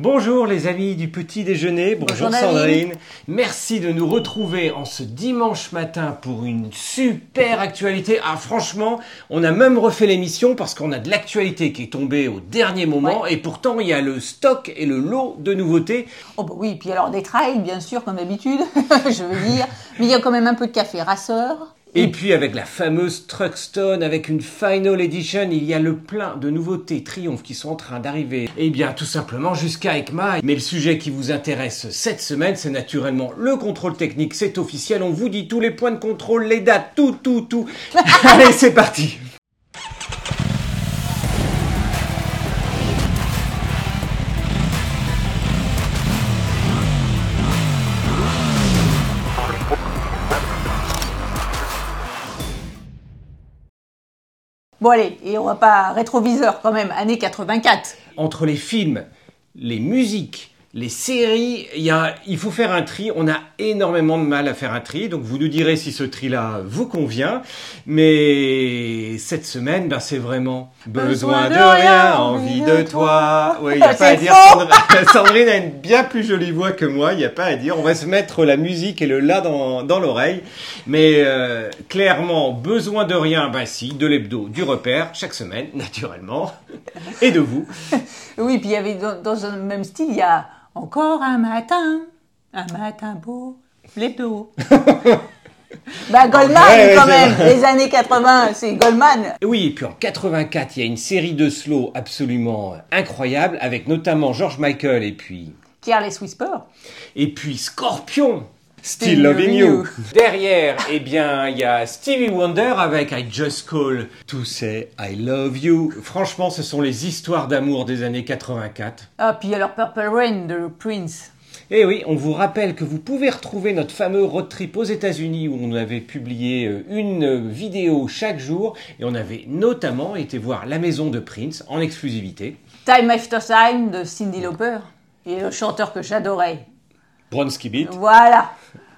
Bonjour. Les amis du petit déjeuner. Bonjour. Sandrine. Merci de nous retrouver en ce dimanche matin pour une super actualité. Ah franchement, on a même refait l'émission parce qu'on a de l'actualité qui est tombée au dernier moment et pourtant il y a le stock et le lot de nouveautés. Oh bah oui, puis alors des trails, bien sûr, comme d'habitude, je veux dire. Mais il y a quand même un peu de café rasseur. Et puis avec la fameuse Truckstone, avec une Final Edition, il y a le plein de nouveautés Triumph qui sont en train d'arriver. Et bien tout simplement jusqu'à ECMA. Mais le sujet qui vous intéresse cette semaine, c'est naturellement le contrôle technique. C'est officiel, on vous dit tous les points de contrôle, les dates, tout, tout, tout. Allez, c'est parti Bon allez, et on va pas rétroviseur quand même, année 84. Entre les films, les musiques, les séries, il, y a, il faut faire un tri. On a énormément de mal à faire un tri. Donc vous nous direz si ce tri-là vous convient. Mais cette semaine, ben, c'est vraiment besoin de rien, envie de toi. Oui, il n'y a pas à dire. Sandrine, Sandrine a une bien plus jolie voix que moi. Il n'y a pas à dire. On va se mettre la musique et le la dans, dans l'oreille. Mais euh, clairement, besoin de rien, ben si, de l'hebdo, du repère, chaque semaine, naturellement. Et de vous. Oui, puis il y avait dans, dans un même style, il y a encore un matin, un matin beau, les beaux. bah Goldman Ouais, quand même, vrai. les années 80, c'est Goldman. Oui, et puis en 84, il y a une série de slow absolument incroyable, avec notamment George Michael et puis Careless Whisper. et puis Scorpion. Still loving you. Derrière, eh bien, il y a Stevie Wonder avec I Just Call to Say I Love You. Franchement, ce sont les histoires d'amour des années 84. Ah, puis alors Purple Rain de Prince. Et oui, on vous rappelle que vous pouvez retrouver notre fameux road trip aux États-Unis où on avait publié euh, une euh, vidéo chaque jour et on avait notamment été voir la maison de Prince en exclusivité. Time After Time de Cindy Lauper. Et le chanteur que j'adorais. Bronski Beat. Voilà.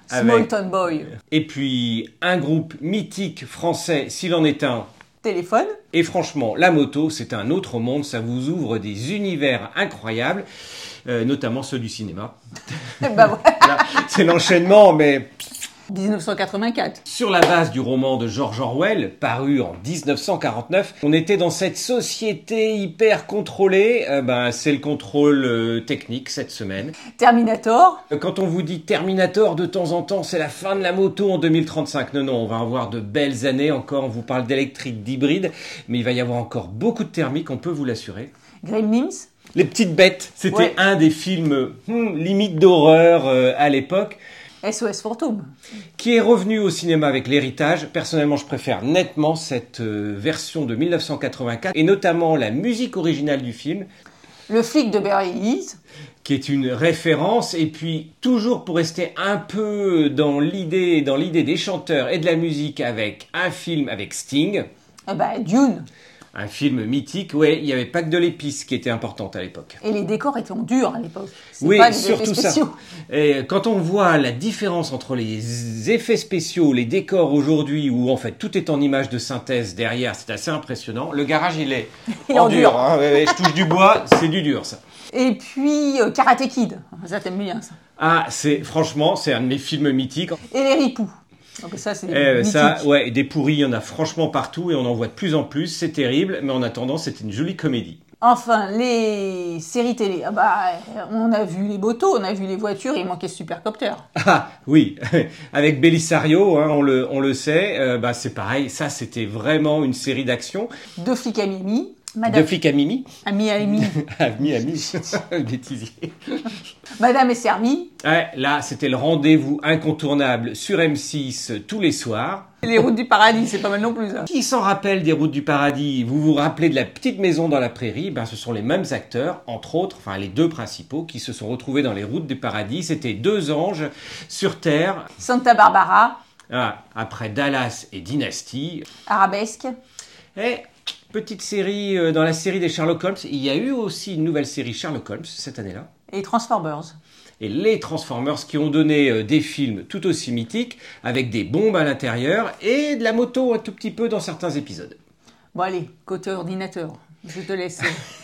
Small Avec- Town Boy. Et puis un groupe mythique français, s'il en est un. Téléphone. Et franchement, la moto, c'est un autre monde, ça vous ouvre des univers incroyables, euh, notamment ceux du cinéma. bah. Là, c'est l'enchaînement, mais 1984. sur la base du roman de George Orwell, paru en 1949, on était dans cette société hyper contrôlée. Euh, ben, c'est le contrôle euh, technique cette semaine. Terminator. Quand on vous dit Terminator de temps en temps, c'est la fin de la moto en 2035. Non, non, on va avoir de belles années encore. On vous parle d'électrique, d'hybride, mais il va y avoir encore beaucoup de thermique, on peut vous l'assurer. Gremlins. Les petites bêtes, c'était Ouais. un des films hmm, limite d'horreur euh, à l'époque, SOS Fantôme. qui est revenu au cinéma avec l'héritage. Personnellement, je préfère nettement cette euh, version de 1984, et notamment la musique originale du film, Le flic de Beverly Hills. qui est une référence et puis toujours pour rester un peu dans l'idée dans l'idée des chanteurs et de la musique avec un film avec Sting Eh ben, Dune. Un film mythique ouais il n'y avait pas que de l'épice qui était importante à l'époque Et les décors étaient en dur à l'époque. Oui pas surtout ça et quand on voit la différence entre les effets spéciaux les décors aujourd'hui où en fait tout est en image de synthèse derrière c'est assez impressionnant le garage il est Il en en dur, dur. hein. Je touche du bois c'est du dur ça Et puis euh, Karate Kid. Ça t'aime bien ça. ah c'est franchement c'est un de mes films mythiques Et les ripoux. Donc ça c'est Eh, ça, ouais, des pourris, il y en a franchement partout et on en voit de plus en plus. C'est terrible, mais en attendant, c'était une jolie comédie. Enfin, les séries télé. Ah bah, on a vu les motos, on a vu les voitures, il manquait Supercopter. Ah oui, avec Belisario, hein, on, le, on le sait, euh, bah, c'est pareil. Ça, c'était vraiment une série d'action. Deux flics à Miami. De Madame flic à Mimi, à Miami. à Miami, bêtisier. Madame est servie. Ouais, là, c'était le rendez-vous incontournable sur M6 tous les soirs. Les routes du paradis, c'est pas mal non plus. Qui s'en rappelle des routes du paradis? Vous vous rappelez de la petite maison dans la prairie? Ben, Ce sont les mêmes acteurs, entre autres, enfin les deux principaux, qui se sont retrouvés dans les routes du paradis. C'était deux anges sur Terre, Santa Barbara, ah, après Dallas et Dynasty. Arabesque. Et petite série, euh, dans la série des Sherlock Holmes, il y a eu aussi une nouvelle série Sherlock Holmes cette année-là. et Transformers. Et les Transformers qui ont donné euh, des films tout aussi mythiques, avec des bombes à l'intérieur et de la moto un tout petit peu dans certains épisodes. Bon allez, côté ordinateur. Je te laisse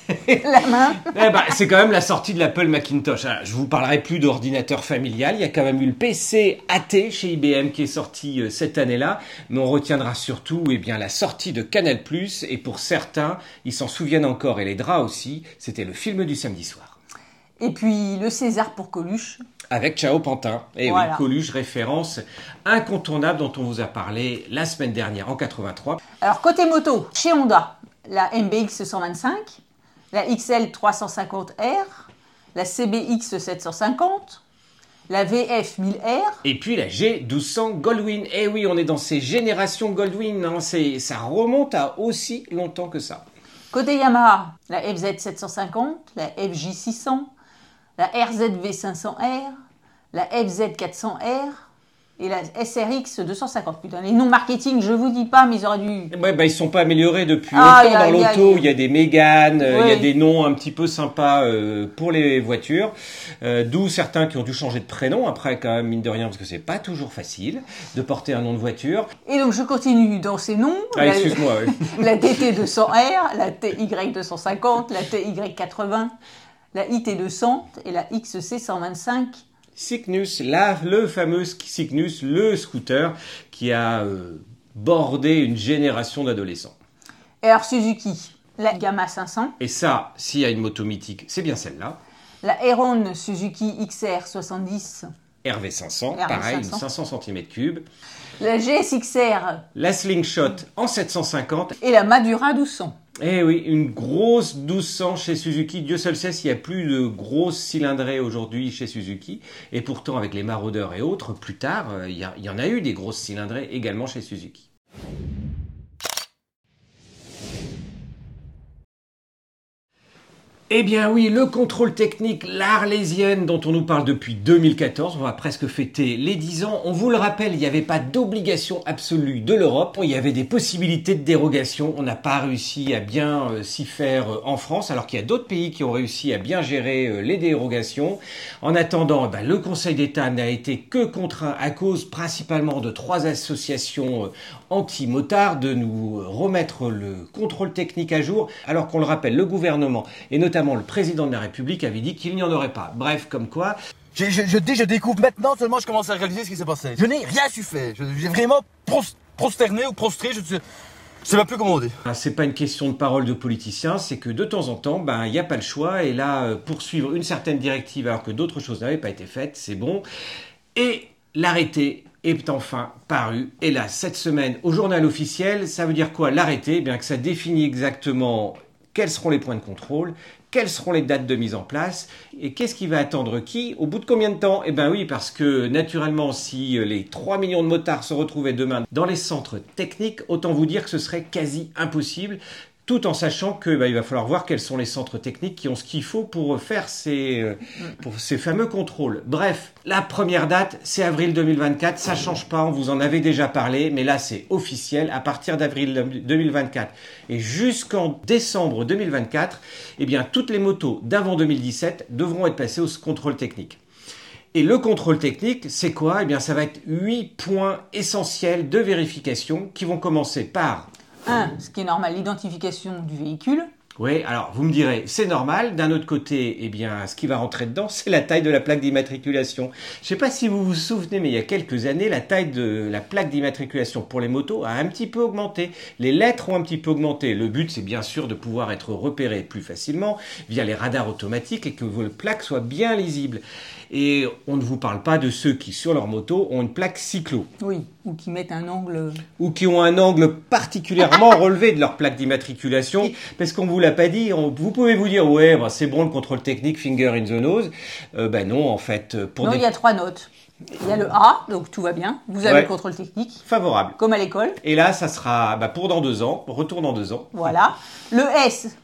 la main. Eh ben, c'est quand même la sortie de l'Apple Macintosh. Alors, je vous parlerai plus d'ordinateur familial. Il y a quand même eu le PC AT chez IBM qui est sorti euh, cette année-là. Mais on retiendra surtout eh bien, la sortie de Canal+. Et pour certains, ils s'en souviennent encore, et les draps aussi, c'était le film du samedi soir. Et puis le César pour Coluche. Avec Ciao Pantin. Et Voilà. oui, Coluche, référence incontournable dont on vous a parlé la semaine dernière en 83. Alors côté moto, chez Honda, la MBX 125, la XL 350R, la CBX 750, la VF 1000R, Et puis la G1200 Goldwyn. Eh oui, on est dans ces générations Goldwyn. hein. C'est, ça remonte à aussi longtemps que ça. Côté Yamaha, la FZ 750, la FJ 600, la RZV 500R, la FZ 400R et la SRX 250. Putain, les noms marketing, je vous dis pas, mais ils auraient dû. Ouais, bah, ils sont pas améliorés depuis Ah, longtemps y a- dans l'auto. Il y a des Mégane, euh, il y a des noms un petit peu sympas euh, pour les voitures. Euh, D'où certains qui ont dû changer de prénom. Après, quand même, mine de rien, parce que c'est pas toujours facile de porter un nom de voiture. Et donc je continue dans ces noms. Ah, La- excuse-moi. oui. la TT 200R, la TY 250, la TY 80, la IT 200 et la XC 125. Cygnus, le fameux Cygnus, le scooter qui a euh, bordé une génération d'adolescents. Et alors Suzuki, la Gamma 500, Et ça, s'il y a une moto mythique, c'est bien celle-là. la Heron Suzuki XR 70, RV500, RV500. pareil, une 500 cm3. la GSXR La Slingshot en 750. et la Madura 1200. Eh oui, une grosse 1200 chez Suzuki. Dieu seul sait s'il n'y a plus de grosses cylindrées aujourd'hui chez Suzuki. Et pourtant, avec les maraudeurs et autres, plus tard, euh, il y, a- il y en a eu des grosses cylindrées également chez Suzuki. Eh bien oui, le contrôle technique, l'Arlésienne dont on nous parle depuis 2014, on va presque fêter les 10 ans. On vous le rappelle, il n'y avait pas d'obligation absolue de l'Europe, il y avait des possibilités de dérogation. On n'a pas réussi à bien euh, s'y faire euh, en France, alors qu'il y a d'autres pays qui ont réussi à bien gérer euh, les dérogations. En attendant, ben, le Conseil d'État n'a été que contraint à cause principalement de trois associations anti-motards de nous remettre le contrôle technique à jour, alors qu'on le rappelle, le gouvernement et notamment le président de la République avait dit qu'il n'y en aurait pas. Bref, comme quoi, Je, je, je dis, je découvre maintenant seulement, je commence à réaliser ce qui s'est passé. Je n'ai rien su faire. Je- J'ai vraiment pros- prosterné ou prostré, je ne sais, même plus comment on dit. Ah, C'est pas une question de parole de politicien, c'est que de temps en temps, ben il n'y a pas le choix. Et là, euh, poursuivre une certaine directive alors que d'autres choses n'avaient pas été faites, c'est bon. Et l'arrêté est enfin paru. Et là, cette semaine, au journal officiel, ça veut dire quoi L'arrêté, Eh bien que ça définit exactement quels seront les points de contrôle, quelles seront les dates de mise en place et qu'est-ce qui va attendre qui au bout de combien de temps? Eh bien oui, parce que naturellement, si euh, les 3 millions de motards se retrouvaient demain dans les centres techniques, autant vous dire que ce serait quasi impossible. Tout en sachant que bah, il va falloir voir quels sont les centres techniques qui ont ce qu'il faut pour faire ces, euh, pour ces fameux contrôles. Bref, la première date, c'est avril 2024. Ça change pas, on vous en avait déjà parlé, mais là c'est officiel. À partir d'avril 2024 et jusqu'en décembre 2024, eh bien toutes les motos d'avant 2017 devront être passées au contrôle technique. Et le contrôle technique, c'est quoi? Eh bien, ça va être huit points essentiels de vérification qui vont commencer par 1. Ce qui est normal, l'identification du véhicule. Oui, alors vous me direz, c'est normal. D'un autre côté, eh bien, ce qui va rentrer dedans, c'est la taille de la plaque d'immatriculation. Je ne sais pas si vous vous souvenez, mais il y a quelques années, la taille de la plaque d'immatriculation pour les motos a un petit peu augmenté. Les lettres ont un petit peu augmenté. Le but, c'est bien sûr de pouvoir être repéré plus facilement via les radars automatiques et que vos plaques soient bien lisibles. Et on ne vous parle pas de ceux qui, sur leur moto, ont une plaque cyclo Oui. Ou qui mettent un angle. ou qui ont un angle particulièrement relevé de leur plaque d'immatriculation, parce qu'on vous l'a pas dit, on- vous pouvez vous dire ouais, bah, c'est bon le contrôle technique, finger in the nose. Euh, ben non, en fait, euh, pour non, des il y a trois notes. Il y a le A, donc tout va bien. Vous avez Ouais. le contrôle technique, favorables. comme à l'école. Et là, ça sera bah, pour dans deux ans, retour dans deux ans. Voilà. Le S,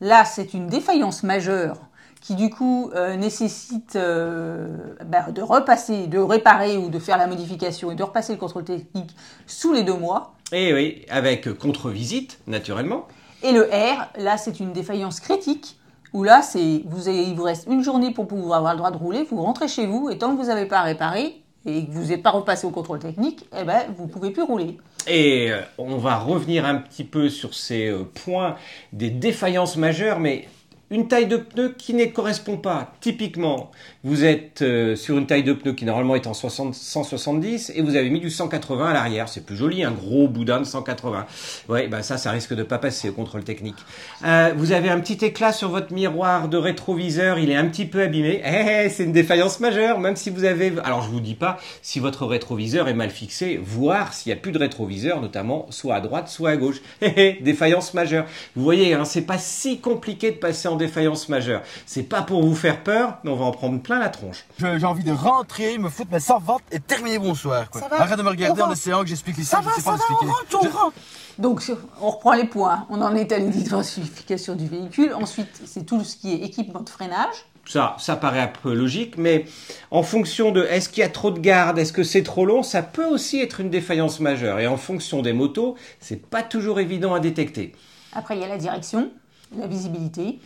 là, c'est une défaillance majeure qui, du coup, euh, nécessite euh, bah, de repasser, de réparer ou de faire la modification et de repasser le contrôle technique sous les deux mois. Et oui, avec contre-visite, naturellement. Et le R, là, c'est une défaillance critique où là, c'est vous avez- il vous reste une journée pour pouvoir avoir le droit de rouler. Vous rentrez chez vous et tant que vous n'avez pas réparé, et que vous n'êtes pas repassé au contrôle technique, eh ben, vous pouvez plus rouler. Et euh, on va revenir un petit peu sur ces euh, points des défaillances majeures, mais une taille de pneu qui ne correspond pas. Typiquement, vous êtes euh, sur une taille de pneu qui normalement est en 60, 170 et vous avez mis du 180 à l'arrière. C'est plus joli, un gros boudin de 180. Ouais, ben ça, ça risque de pas passer au contrôle technique. Euh, vous avez un petit éclat sur votre miroir de rétroviseur, il est un petit peu abîmé. Eh, c'est une défaillance majeure, même si vous avez... Alors je vous dis pas si votre rétroviseur est mal fixé, voire s'il y a plus de rétroviseur, notamment soit à droite, soit à gauche. Eh, défaillance majeure. Vous voyez, hein, c'est pas si compliqué de passer en défaillance majeure. C'est pas pour vous faire peur, mais on va en prendre plein la tronche. J'ai envie de rentrer, me foutre mes 100 ventes et terminer bonsoir. Quoi. Ça va Arrête de me regarder en essayant que j'explique ici, Ça je va, sais ça pas va, on rentre, on Je- rentre. Donc, on reprend les points. On en est à l'identification du véhicule. Ensuite, c'est tout ce qui est équipement de freinage. Ça, ça paraît un peu logique, mais en fonction de est-ce qu'il y a trop de garde, est-ce que c'est trop long, ça peut aussi être une défaillance majeure. Et en fonction des motos, c'est pas toujours évident à détecter. Après, il y a la direction, la visibilité.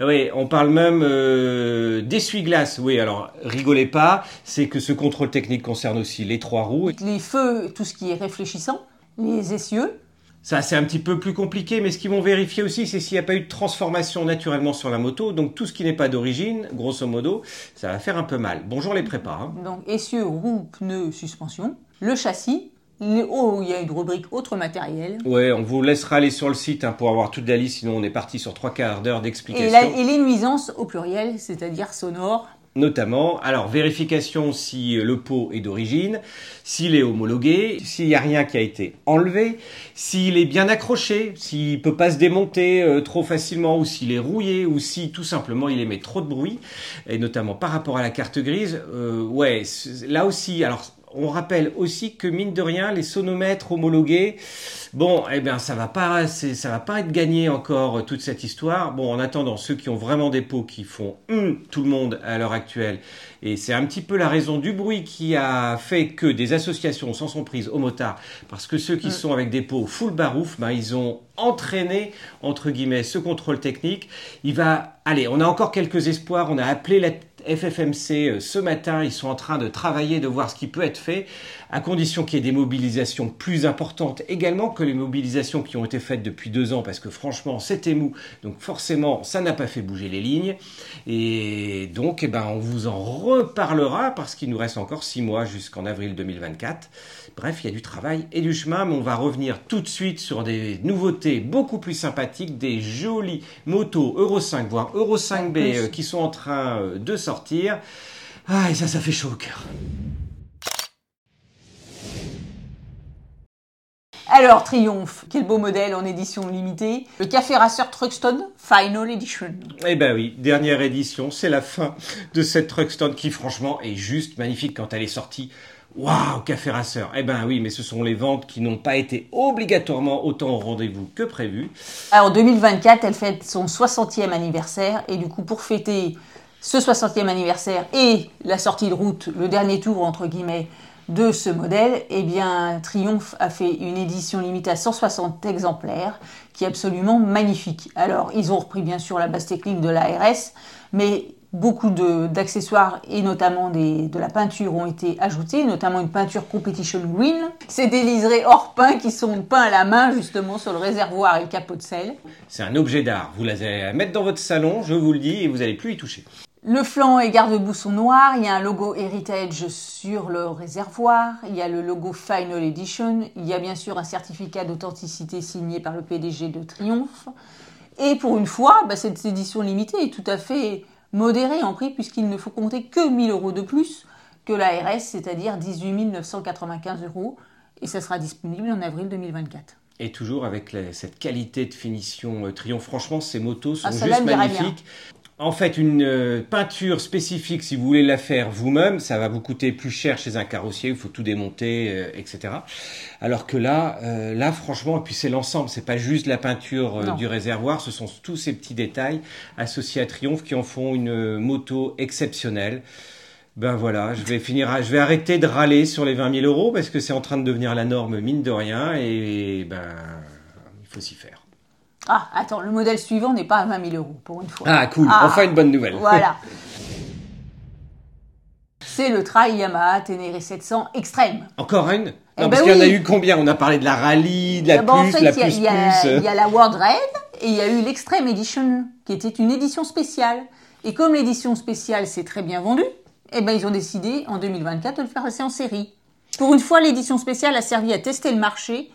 Oui, on parle même euh, d'essuie-glace. Oui, alors rigolez pas, c'est que ce contrôle technique concerne aussi les trois roues. Les feux, tout ce qui est réfléchissant. Les essieux. Ça, c'est un petit peu plus compliqué, mais ce qu'ils vont vérifier aussi, c'est s'il n'y a pas eu de transformation naturellement sur la moto. Donc tout ce qui n'est pas d'origine, grosso modo, ça va faire un peu mal. Bonjour les prépas. hein. Donc, essieux, roues, pneus, suspension. Le châssis. Hauts, il y a une rubrique autre matériel. Ouais, on vous laissera aller sur le site hein, pour avoir toute la liste, sinon on est parti sur trois quarts d'heure Et, d'explication. la- et les nuisances au pluriel, c'est-à-dire sonores. Notamment, alors vérification si le pot est d'origine, s'il est homologué, s'il n'y a rien qui a été enlevé, s'il est bien accroché, s'il peut pas se démonter euh, trop facilement, ou s'il est rouillé, ou si tout simplement il émet trop de bruit, et notamment par rapport à la carte grise. euh, ouais, là aussi, alors on rappelle aussi que mine de rien, les sonomètres homologués, bon, eh bien, ça va pas, ça va pas être gagné encore euh, toute cette histoire. Bon, en attendant, ceux qui ont vraiment des pots qui font hum, tout le monde à l'heure actuelle, et c'est un petit peu la raison du bruit qui a fait que des associations s'en sont prises aux motards, parce que ceux qui Mm. sont avec des pots full barouf, ben, ils ont entraîné entre guillemets ce contrôle technique. Il va, allez, on a encore quelques espoirs. On a appelé la FFMC euh, ce matin. Ils sont en train de travailler, de voir ce qui peut être fait, à condition qu'il y ait des mobilisations plus importantes également que les mobilisations qui ont été faites depuis deux ans, parce que franchement, c'était mou. Donc forcément, ça n'a pas fait bouger les lignes. Et donc, eh ben, on vous en reparlera parce qu'il nous reste encore six mois jusqu'en avril 2024. Bref, il y a du travail et du chemin, mais on va revenir tout de suite sur des nouveautés beaucoup plus sympathiques, des jolies motos Euro 5, voire Euro 5B plus. euh, qui sont en train euh, de sortir. Ah, et ça, ça fait chaud au cœur. Alors, Triomphe, quel beau modèle en édition limitée. Le Café Racer Truxton Final Edition. Eh ben oui, dernière édition, c'est la fin de cette Truckstone qui franchement est juste magnifique quand elle est sortie. Waouh, Café Racer. Eh ben oui, mais ce sont les ventes qui n'ont pas été obligatoirement autant au rendez-vous que prévu. Alors, 2024, elle fête son 60e anniversaire. Et du coup, pour fêter ce 60e anniversaire et la sortie de route, le dernier tour, entre guillemets, de ce modèle, eh bien, Triomphe a fait une édition limitée à 160 exemplaires, qui est absolument magnifique. Alors, ils ont repris bien sûr la base technique de l'ARS, mais beaucoup d'accessoires et notamment des- de la peinture ont été ajoutés, notamment une peinture Competition Green. C'est des liserés hors pain qui sont peints à la main justement sur le réservoir et le capot de sel. C'est un objet d'art. Vous l'avez mettre dans votre salon, je vous le dis, et vous n'allez plus y toucher. Le flanc et garde-boue sont noirs, il y a un logo Heritage sur le réservoir, il y a le logo Final Edition, il y a bien sûr un certificat d'authenticité signé par le PDG de Triomphe. Et pour une fois, bah, cette édition limitée est tout à fait modérée en prix puisqu'il ne faut compter que 1000 euros de plus que la RS, c'est-à-dire 18 995 euros. Et ça sera disponible en avril 2024. Et toujours avec la- cette qualité de finition euh, triomphe. Franchement, ces motos sont Ah, juste magnifiques. En fait, une euh, peinture spécifique, si vous voulez la faire vous-même, ça va vous coûter plus cher chez un carrossier. Il faut tout démonter, euh, etc. Alors que là, euh, là, franchement, et puis c'est l'ensemble. C'est pas juste la peinture du réservoir. Ce sont tous ces petits détails associés à Triomphe qui en font une moto exceptionnelle. Ben voilà, je vais finir, à- je vais arrêter de râler sur les 20 000 euros parce que c'est en train de devenir la norme mine de rien et ben il faut s'y faire. Ah, attends, le modèle suivant n'est pas à 20 000 euros pour une fois. Ah cool, Ah. enfin une bonne nouvelle. Voilà. C'est le trail Yamaha Ténéré 700 Extrême. Encore une? Eh Non, ben parce qu'il y en a eu combien? On a parlé de la rallye, de la D'abord, en plus, fait, la il y a- plus il y, a- plus. il y a la World Raid et il y a eu l'Extreme Edition, qui était une édition spéciale. Et comme l'édition spéciale s'est très bien vendue, eh ben, ils ont décidé en 2024 de le faire passer en série. Pour une fois, l'édition spéciale a servi à tester le marché.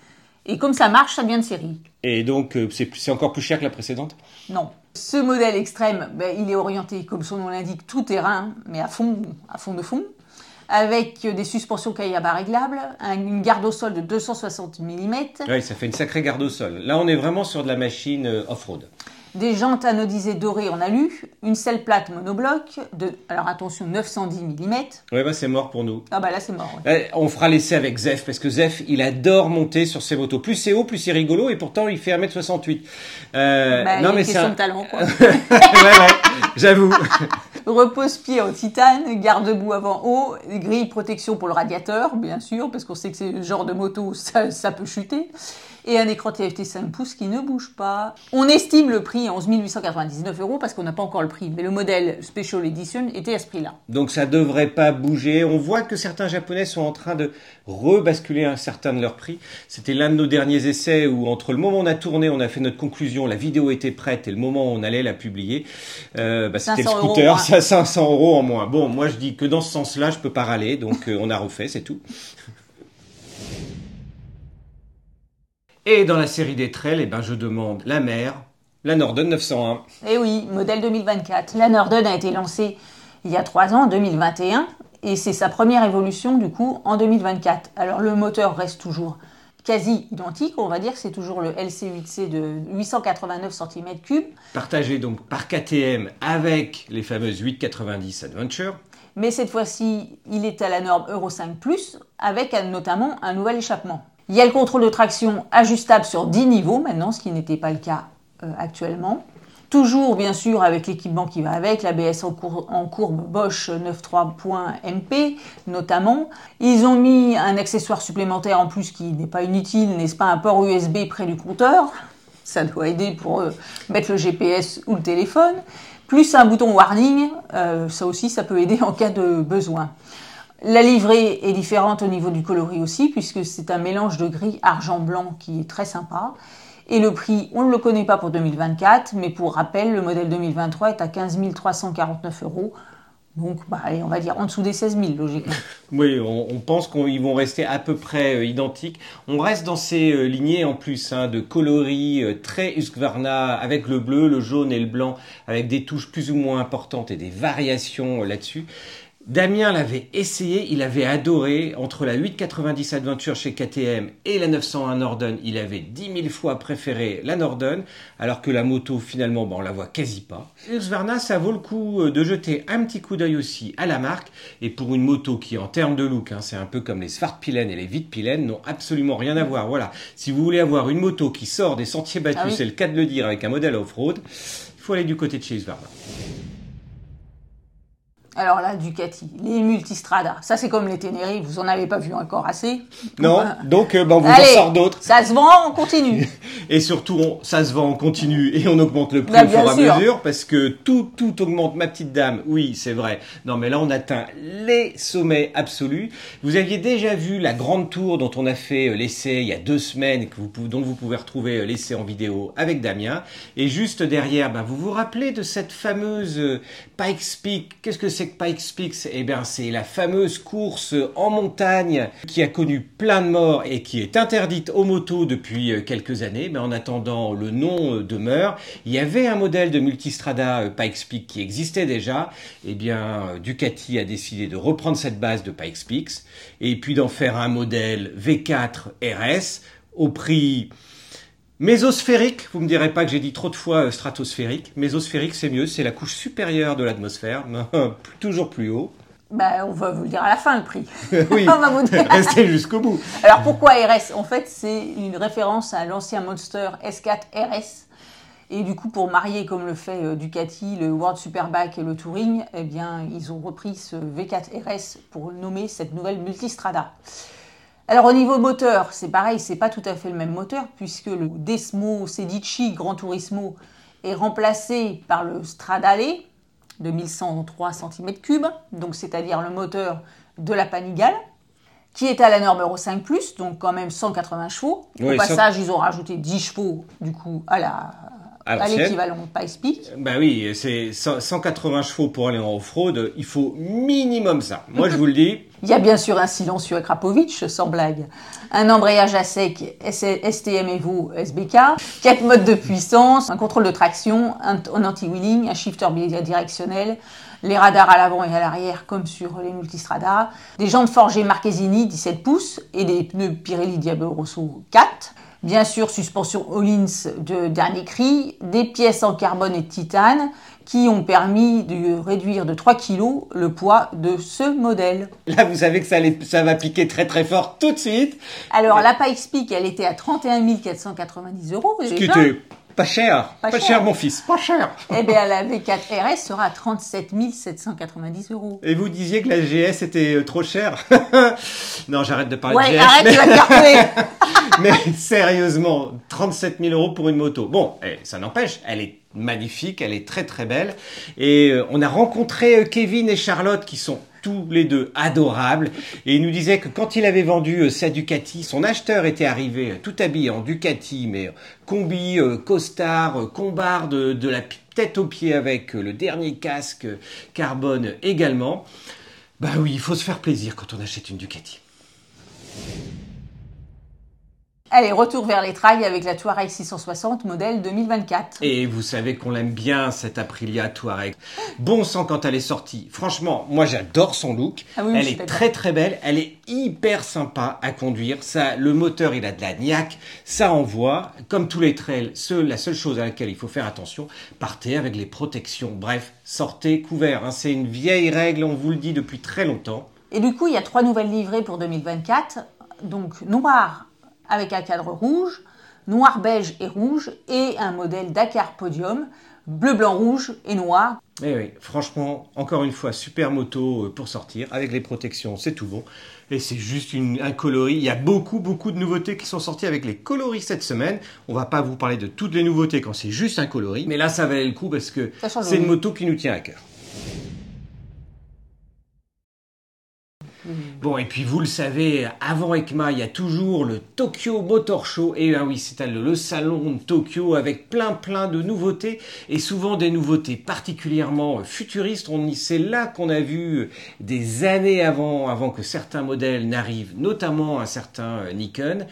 Et comme ça marche, ça devient de série. Et donc, euh, c'est encore plus cher que la précédente? Non. Ce modèle extrême, ben, il est orienté, comme son nom l'indique, tout terrain, mais à fond, à fond de fond, avec des suspensions Kayaba réglables, un- une garde au sol de 260 mm, Oui, ça fait une sacrée garde au sol. Là, on est vraiment sur de la machine euh, off-road. Des jantes anodisées dorées en alu, une selle plate monobloc de, alors attention, 910 mm. Ouais, bah c'est mort pour nous. Ah bah là c'est mort. ouais. Eh, On fera l'essai avec Zef, parce que Zef, il adore monter sur ses motos. Plus c'est haut, plus c'est rigolo, et pourtant il fait 1m68. Euh, Bah, a une question un- talent. Quoi. ouais, ouais, j'avoue. Repose-pied en titane, garde-boue avant haut, grille protection pour le radiateur, bien sûr, parce qu'on sait que c'est le genre de moto, ça, ça peut chuter. Et un écran TFT 5 pouces qui ne bouge pas. On estime le prix à 11 899 euros parce qu'on n'a pas encore le prix. Mais le modèle Special Edition était à ce prix-là. Donc ça devrait pas bouger. On voit que certains Japonais sont en train de rebasculer un certain de leur prix. C'était l'un de nos derniers essais où entre le moment où on a tourné, on a fait notre conclusion, la vidéo était prête et le moment où on allait la publier, euh, bah, c'était le 500 euros scooter, ça 500 euros en moins. Bon, moi je dis que dans ce sens-là, je peux pas râler, donc euh, on a refait, c'est tout. Et dans la série des trails, eh ben, je demande la mer, la Norden 901. Eh oui, modèle 2024. La Norden a été lancée il y a trois ans, en 2021, et c'est sa première évolution du coup en 2024. Alors le moteur reste toujours quasi identique, on va dire que c'est toujours le LC8C de 889 cm3, Partagé donc par KTM avec les fameuses 890 Adventure. mais cette fois-ci il est à la norme Euro 5 ⁇ avec notamment un nouvel échappement. Il y a le contrôle de traction ajustable sur 10 niveaux maintenant, ce qui n'était pas le cas euh, actuellement. Toujours, bien sûr, avec l'équipement qui va avec, l'ABS en, cour- en courbe Bosch 93.MP notamment. Ils ont mis un accessoire supplémentaire en plus qui n'est pas inutile, n'est-ce pas, un port USB près du compteur. Ça doit aider pour euh, mettre le GPS ou le téléphone. Plus un bouton warning, euh, ça aussi, ça peut aider en cas de besoin. La livrée est différente au niveau du coloris aussi, puisque c'est un mélange de gris argent-blanc qui est très sympa. Et le prix, on ne le connaît pas pour 2024, mais pour rappel, le modèle 2023 est à 15 349 euros. Donc, bah, on va dire en dessous des 16 000, logiquement. Oui, on, pense qu'ils vont rester à peu près euh, identiques. On reste dans ces euh, lignées en plus hein, de coloris euh, très Husqvarna avec le bleu, le jaune et le blanc, avec des touches plus ou moins importantes et des variations là-dessus. Damien l'avait essayé, il avait adoré. Entre la 890 Adventure chez KTM et la 901 Norden, il avait 10 000 fois préféré la Norden, alors que la moto, finalement, ben, on la voit quasi pas. Husqvarna, ça vaut le coup euh, de jeter un petit coup d'œil aussi à la marque. Et pour une moto qui, en termes de look, hein, c'est un peu comme les Svartpilen et les Vitpilen, n'ont absolument rien à voir. Voilà. Si vous voulez avoir une moto qui sort des sentiers battus, Ah oui. c'est le cas de le dire, avec un modèle off-road, il faut aller du côté de chez Husqvarna. Alors là, Ducati, les multistrada, ça c'est comme les Ténéré, vous en avez pas vu encore assez. Non, Voilà. donc euh, ben, on vous Allez, en sort d'autres. Ça se vend, on continue. Et surtout, on- ça se vend en continu et on augmente le prix Bah, au fur et à mesure parce que tout, tout augmente, ma petite dame. Oui, c'est vrai. Non, mais là, on atteint les sommets absolus. Vous aviez déjà vu la grande tour dont on a fait euh, l'essai il y a deux semaines, que vous, dont vous pouvez retrouver euh, l'essai en vidéo avec Damien. Et juste derrière, ben, vous vous rappelez de cette fameuse Pikes Peak? Qu'est-ce que c'est que Pikes Eh bien, c'est la fameuse course en montagne qui a connu plein de morts et qui est interdite aux motos depuis euh, quelques années. Mais en attendant, le nom euh, demeure. Il y avait un modèle de multistrada euh, Pikes Peak qui existait déjà. Eh bien, Ducati a décidé de reprendre cette base de Pikes Peak et puis d'en faire un modèle V4 RS au prix Mésosphérique, vous me direz pas que j'ai dit trop de fois euh, stratosphérique. Mésosphérique, c'est mieux, c'est la couche supérieure de l'atmosphère, toujours plus haut. Bah, on va vous le dire à la fin le prix. oui, on va vous dire. restez jusqu'au bout. Alors pourquoi RS En fait, c'est une référence à l'ancien Monster S4 RS. Et du coup, pour marier comme le fait euh, Ducati, le World Superbike et le Touring, eh bien, ils ont repris ce V4 RS pour nommer cette nouvelle multistrada. Alors au niveau moteur, c'est pareil, c'est pas tout à fait le même moteur puisque le Desmo Sedici Gran Turismo est remplacé par le Stradale de 1103 cm3, donc c'est-à-dire le moteur de la Panigale, qui est à la norme Euro 5+, donc quand même 180 chevaux. Oui, Au ça- passage, ils ont rajouté 10 chevaux, du coup, à la À à l'équivalent Pikes Peak. Bah oui, c'est 100 180 chevaux pour aller en off-road, il faut minimum ça. Moi je vous le dis, Il y a bien sûr un silencieux Akrapovic, sans blague, un embrayage à sec STM Evo SBK, 4 modes de puissance, un contrôle de traction, un, anti-wheeling, un shifter bidirectionnel, les radars à l'avant et à l'arrière comme sur les multistradas, des jantes forgées Marchesini 17 pouces et des pneus Pirelli Diablo Rosso 4. Bien sûr, suspension Hollins de dernier cri, des pièces en carbone et titane qui ont permis de réduire de 3 kg le poids de ce modèle. là vous savez que ça, allait- ça va piquer très très fort tout de suite. Alors, la Pikes Peak, elle était à 31 490 euros. Ce qui déjà. était pas cher, Pas pas, cher. cher. mon fils, pas cher. Eh bien, la V4 RS sera à 37 790 euros. Et vous disiez que la GS était euh, trop chère Non, j'arrête de parler Ouais, de GS. arrête, mais- tu vas te. Mais sérieusement, 37 000 euros pour une moto. Bon, eh, ça n'empêche, elle est magnifique, elle est très très belle. Et euh, on a rencontré euh, Kevin et Charlotte qui sont tous les deux adorables. Et il nous disait que quand il avait vendu euh, sa Ducati, son acheteur était arrivé euh, tout habillé en Ducati, mais euh, combi, costard, combarde, de, de la tête aux pieds avec le dernier casque carbone également. Bah oui, il faut se faire plaisir quand on achète une Ducati. Allez, retour vers les trails avec la Touareg 660 modèle 2024. Et vous savez qu'on l'aime bien, cette Aprilia Touareg. Bon sang quand elle est sortie. Franchement, moi j'adore son look. Ah oui, elle est très très belle. Elle est hyper sympa à conduire. Ça, le moteur, il a de la niaque. Ça envoie. Comme tous les trails, la seule chose à laquelle il faut faire attention, partez avec les protections. Bref, sortez couvert. hein. C'est une vieille règle, on vous le dit depuis très longtemps. Et du coup, il y a trois nouvelles livrées pour 2024. Donc, noir avec un cadre rouge, noir beige et rouge, et un modèle Dakar Podium, bleu, blanc, rouge et noir. Eh oui, franchement, encore une fois, super moto euh, pour sortir. Avec les protections, c'est tout bon. Et c'est juste une, un coloris. Il y a beaucoup, beaucoup de nouveautés qui sont sorties avec les coloris cette semaine. On va pas vous parler de toutes les nouveautés quand c'est juste un coloris. Mais là, ça valait le coup parce que c'est une moto qui nous tient à cœur. Bon, et puis vous le savez, avant ECMA, il y a toujours le Tokyo Motor Show. Et ah oui, c'est le, salon de Tokyo avec plein plein de nouveautés et souvent des nouveautés particulièrement futuristes. On y- C'est là qu'on a vu des années avant, avant que certains modèles n'arrivent, notamment un certain euh, Nikon.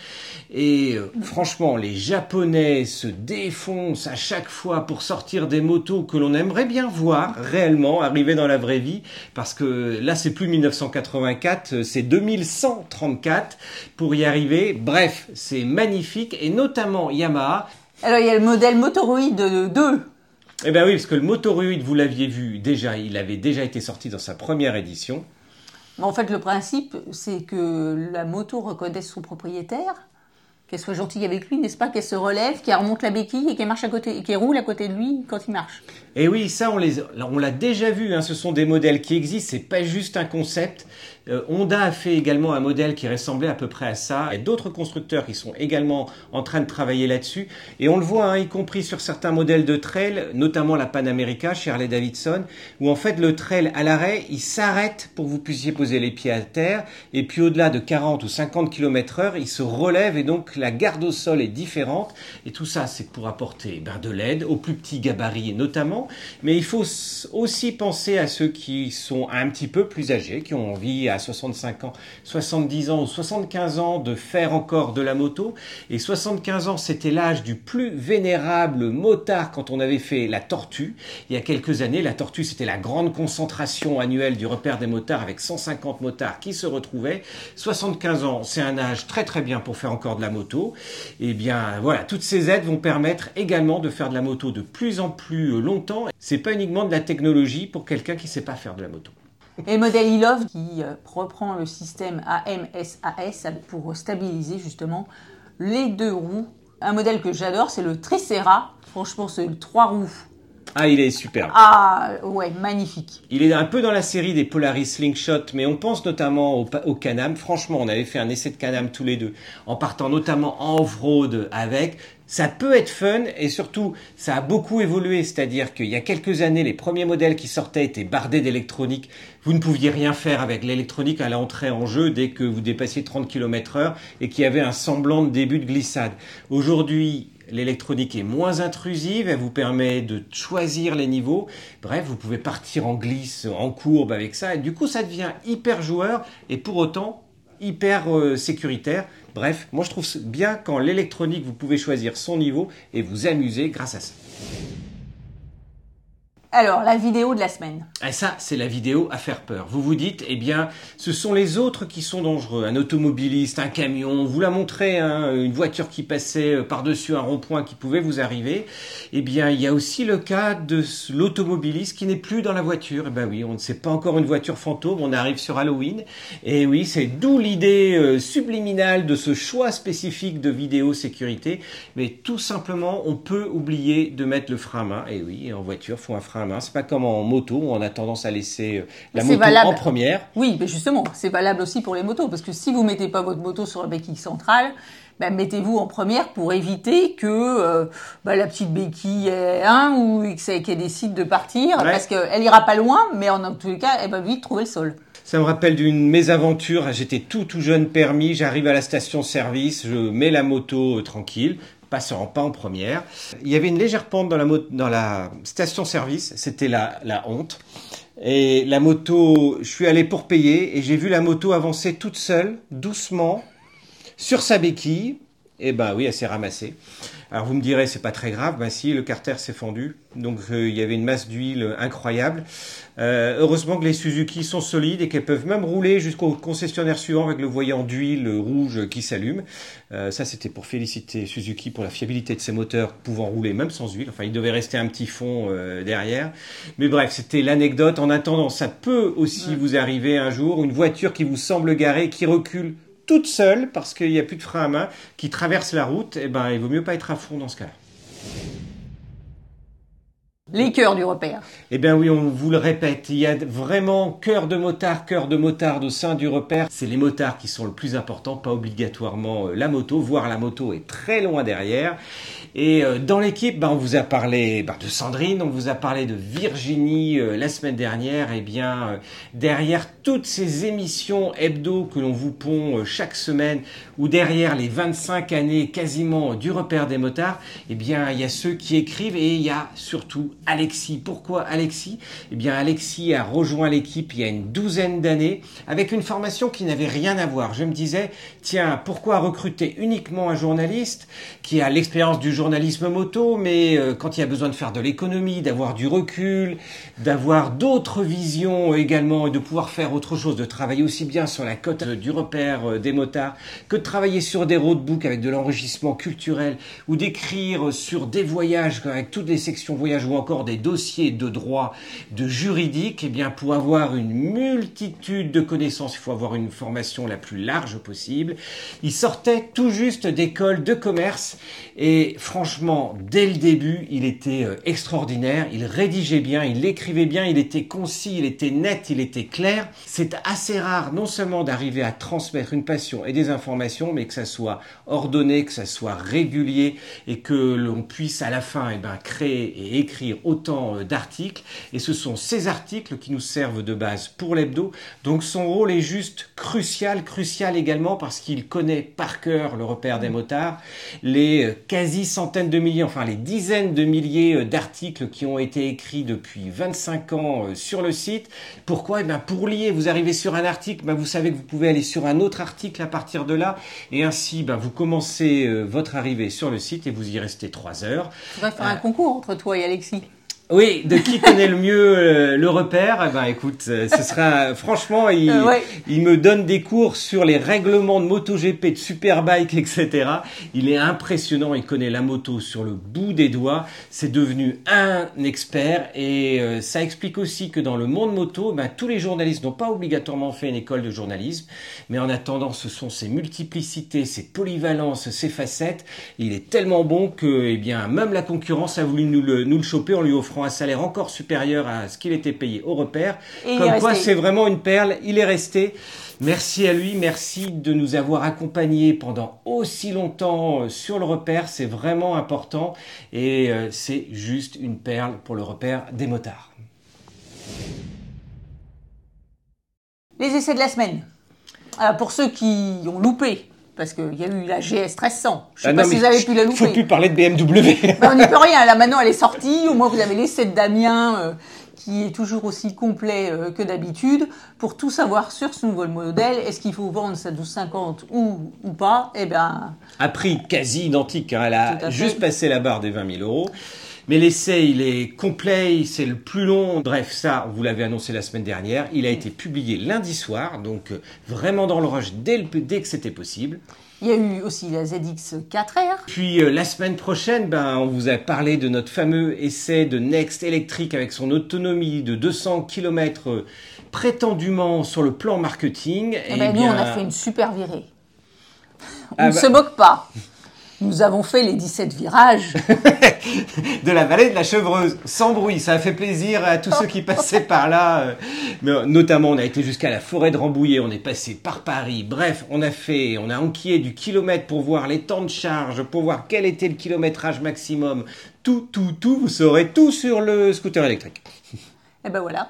Et euh, franchement, les Japonais se défoncent à chaque fois pour sortir des motos que l'on aimerait bien voir réellement arriver dans la vraie vie, parce que là, c'est plus 1984, c'est 2134 pour y arriver. Bref, c'est magnifique, et notamment Yamaha. Alors, il y a le modèle Motoroid 2. Eh ben oui, parce que le Motoroid, vous l'aviez vu déjà, il avait déjà été sorti dans sa première édition. En fait, le principe, c'est que la moto reconnaisse son propriétaire, qu'elle soit gentille avec lui, n'est-ce pas Qu'elle se relève, qu'elle remonte la béquille et qu'elle marche à côté, qu'elle roule à côté de lui quand il marche. Et oui, ça, on les, on l'a déjà vu. Hein, ce sont des modèles qui existent. C'est pas juste un concept. Euh, Honda a fait également un modèle qui ressemblait à peu près à ça. Il y a d'autres constructeurs qui sont également en train de travailler là-dessus. Et on le voit, hein, y compris sur certains modèles de trail, notamment la Pan America chez Harley Davidson, où en fait le trail à l'arrêt, il s'arrête pour que vous puissiez poser les pieds à terre. Et puis au-delà de 40 ou 50 km heure, il se relève et donc la garde au sol est différente. Et tout ça, c'est pour apporter ben, de l'aide aux plus petits gabarits notamment. Mais il faut aussi penser à ceux qui sont un petit peu plus âgés, qui ont envie à 65 ans, 70 ans ou 75 ans de faire encore de la moto. Et 75 ans, c'était l'âge du plus vénérable motard quand on avait fait la tortue. Il y a quelques années, la tortue, c'était la grande concentration annuelle du repère des motards avec 150 motards qui se retrouvaient. 75 ans, c'est un âge très très bien pour faire encore de la moto. Et bien voilà, toutes ces aides vont permettre également de faire de la moto de plus en plus longtemps. C'est pas uniquement de la technologie pour quelqu'un qui sait pas faire de la moto. Et le modèle e-Love qui euh, reprend le système AMSAS pour stabiliser justement les deux roues. Un modèle que j'adore, c'est le Tricera. Franchement, c'est le trois roues Ah, il est superbe. Ah, ouais, magnifique. Il est un peu dans la série des Polaris Slingshot, mais on pense notamment au, au Can-Am. Franchement, on avait fait un essai de Can-Am tous les deux, en partant notamment en off-road avec. Ça peut être fun et surtout, ça a beaucoup évolué. C'est-à-dire qu'il y a quelques années, les premiers modèles qui sortaient étaient bardés d'électronique. Vous ne pouviez rien faire avec l'électronique à l'entrée en jeu dès que vous dépassiez 30 km heure et qu'il y avait un semblant de début de glissade. Aujourd'hui, L'électronique est moins intrusive, elle vous permet de choisir les niveaux. Bref, vous pouvez partir en glisse, en courbe avec ça. Et du coup, ça devient hyper joueur et pour autant hyper euh, sécuritaire. Bref, moi je trouve bien quand l'électronique, vous pouvez choisir son niveau et vous amuser grâce à ça. Alors, la vidéo de la semaine. Et ça, c'est la vidéo à faire peur. Vous vous dites, eh bien, ce sont les autres qui sont dangereux. Un automobiliste, un camion, on vous l'a montré, hein, une voiture qui passait euh, par-dessus un rond-point qui pouvait vous arriver. Eh bien, il y a aussi le cas de l'automobiliste qui n'est plus dans la voiture. Eh ben oui, on ne sait pas encore une voiture fantôme, on arrive sur Halloween. Et oui, c'est d'où l'idée euh, subliminale de ce choix spécifique de vidéo sécurité. Mais tout simplement, on peut oublier de mettre le frein à main. Et oui, en voiture, faut un frein à main. C'est pas comme en moto où on a tendance à laisser euh, la moto valable. en première. Oui, mais justement, c'est valable aussi pour les motos, parce que si vous mettez pas votre moto sur la béquille centrale, ben, mettez-vous en première pour éviter que euh, ben, la petite béquille ait un ou qu'elle décide de partir, Ouais. parce qu'elle ira pas loin, mais en tous les cas, elle va vite trouver le sol. Ça me rappelle d'une mésaventure. J'étais tout tout jeune permis. J'arrive à la station-service. Je mets la moto euh, tranquille, passant pas en première. Il y avait une légère pente dans la, station-service. C'était la, la honte. Et la moto, je suis allé pour payer et j'ai vu la moto avancer toute seule, doucement, sur sa béquille. Et ben oui, elle s'est ramassée. Alors vous me direz, c'est pas très grave. Ben si, le carter s'est fendu. Donc euh, il y avait une masse d'huile incroyable. Euh, heureusement que les Suzuki sont solides et qu'elles peuvent même rouler jusqu'au concessionnaire suivant avec le voyant d'huile rouge qui s'allume. Euh, ça, c'était pour féliciter Suzuki pour la fiabilité de ses moteurs pouvant rouler même sans huile. Enfin, il devait rester un petit fond derrière. Mais bref, c'était l'anecdote. En attendant, ça peut aussi vous arriver un jour, une voiture qui vous semble garée, qui recule toute seule parce qu'il n'y a plus de frein à main, qui traverse la route. Eh ben, il vaut mieux pas être à fond dans ce cas-là. Les cœurs du repère. Eh bien oui, on vous le répète, il y a vraiment cœur de motard, cœur de motarde au sein du repère. C'est les motards qui sont le plus important, pas obligatoirement euh, la moto, voire la moto est très loin derrière. Et euh, dans l'équipe, ben, on vous a parlé ben, de Sandrine, on vous a parlé de Virginie euh, la semaine dernière. Eh bien, derrière toutes ces émissions hebdo que l'on vous pond chaque semaine, ou derrière les 25 années quasiment du repère des motards, eh bien, il y a ceux qui écrivent et il y a surtout Alexis. Pourquoi Alexis? Eh bien, Alexis a rejoint l'équipe il y a une douzaine d'années avec une formation qui n'avait rien à voir. Je me disais, tiens, pourquoi recruter uniquement un journaliste qui a l'expérience du journalisme moto, mais euh, quand il y a besoin de faire de l'économie, d'avoir du recul, d'avoir d'autres visions également et de pouvoir faire autre chose, de travailler aussi bien sur la cote du repère euh, des motards que travailler sur des roadbooks avec de l'enrichissement culturel ou d'écrire sur des voyages avec toutes les sections voyages ou encore des dossiers de droit, de juridique, eh bien pour avoir une multitude de connaissances, il faut avoir une formation la plus large possible. Il sortait tout juste d'école de commerce et franchement, dès le début, il était euh, extraordinaire, il rédigeait bien, il écrivait bien, il était concis, il était net, il était clair. C'est assez rare non seulement d'arriver à transmettre une passion et des informations, mais que ça soit ordonné, que ça soit régulier et que l'on puisse à la fin eh ben, créer et écrire autant euh, d'articles. Et ce sont ces articles qui nous servent de base pour l'hebdo. Donc son rôle est juste crucial, crucial également parce qu'il connaît par cœur le repère des motards, les euh, quasi centaines de milliers, enfin les dizaines de milliers euh, d'articles qui ont été écrits depuis 25 ans sur le site. Pourquoi? Eh bien pour lier, vous arrivez sur un article, ben, vous savez que vous pouvez aller sur un autre article à partir de là, et ainsi ben, vous commencez euh, votre arrivée sur le site et vous y restez 3 heures. On va faire un concours entre toi et Alexis. Oui, de qui connaît le mieux euh, le repère Eh ben, écoute, euh, ce sera franchement, il, Euh, ouais. il me donne des cours sur les règlements de MotoGP, de Superbike, etc. Il est impressionnant, il connaît la moto sur le bout des doigts. C'est devenu un expert et ça explique aussi que dans le monde moto, ben, tous les journalistes n'ont pas obligatoirement fait une école de journalisme, mais en attendant, ce sont ses multiplicités, ses polyvalences, ses facettes. Il est tellement bon que, eh bien, même la concurrence a voulu nous le, nous le choper en lui offrant pour un salaire encore supérieur à ce qu'il était payé au repère. Et Comme quoi, c'est vraiment une perle. Il est resté. Merci à lui, merci de nous avoir accompagnés pendant aussi longtemps euh, sur le repère. C'est vraiment important et euh, c'est juste une perle pour le repère des motards. Les essais de la semaine. Alors, pour ceux qui ont loupé, parce qu'il y a eu la GS 1300. Je sais Ah pas non, si vous avez pu la louper. Faut plus parler de BMW. Ben, on n'y peut rien. Là, maintenant, elle est sortie. Au moins, vous avez l'essai de Damien, euh, qui est toujours aussi complet euh, que d'habitude. Pour tout savoir sur ce nouveau modèle, est-ce qu'il faut vendre sa 1250 ou, ou pas? Eh bien, à prix quasi identique. hein. Elle a juste passé la barre des 20 000 euros. Mais l'essai, il est complet, c'est le plus long. Bref, ça, vous l'avez annoncé la semaine dernière. Il a été publié lundi soir, donc euh, vraiment dans le rush dès, le- dès que c'était possible. il y a eu aussi la ZX 4R. Puis euh, la semaine prochaine, ben, on vous a parlé de notre fameux essai de Next électrique avec son autonomie de 200 km euh, prétendument sur le plan marketing. Eh Eh ben, nous, on a bien, fait une super virée. On Ah ne bah- se moque pas. Nous avons fait les 17 virages. de la vallée de la Chevreuse, sans bruit. Ça a fait plaisir à tous ceux qui passaient par là. euh, Mais notamment, on a été jusqu'à la forêt de Rambouillet, on est passé par Paris. Bref, on a fait, on a enquillé du kilomètre pour voir les temps de charge, pour voir quel était le kilométrage maximum. Tout, tout, tout, vous saurez tout sur le scooter électrique. Et ben voilà.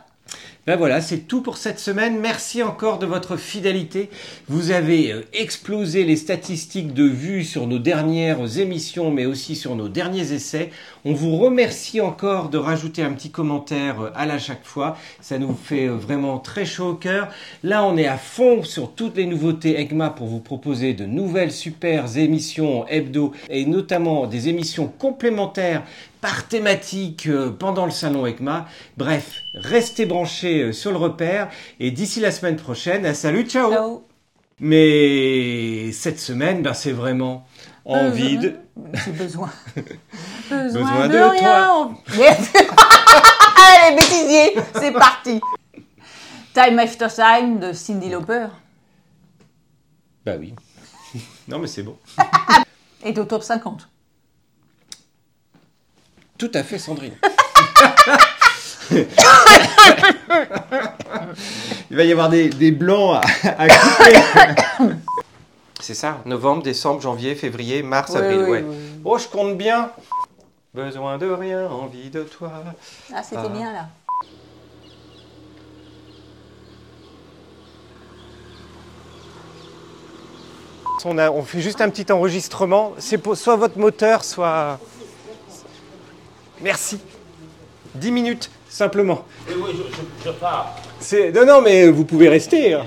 Ben voilà, c'est tout pour cette semaine. Merci encore de votre fidélité. Vous avez euh, explosé les statistiques de vues sur nos dernières émissions, mais aussi sur nos derniers essais. On vous remercie encore de rajouter un petit commentaire euh, à la chaque fois. Ça nous fait euh, vraiment très chaud au cœur. Là, on est à fond sur toutes les nouveautés EGMA pour vous proposer de nouvelles super émissions hebdo et notamment des émissions complémentaires par thématique euh, pendant le salon ECMA. Bref, restez branchés euh, sur le repère et d'ici la semaine prochaine, à salut, ciao Ciao. Mais cette semaine, ben, c'est vraiment envie de... J'ai besoin. besoin. Besoin de, de rien. Allez, bêtisier, c'est parti. Time After Time de Cindy Lauper Bah oui. non mais c'est bon. est au top 50. Tout à fait, Sandrine. Il va y avoir des, des blancs à, à couper. C'est ça, novembre, décembre, janvier, février, mars, Oui, avril, oui, ouais. oui. Oh, je compte bien. Besoin de rien, envie de toi. Ah, c'était Ah. bien là. On, a- on fait juste un petit enregistrement. C'est pour soit votre moteur, soit. Merci. 10 minutes, simplement. Oui, oui, je, je, je pars. C'est- Non, non, mais vous pouvez rester. hein.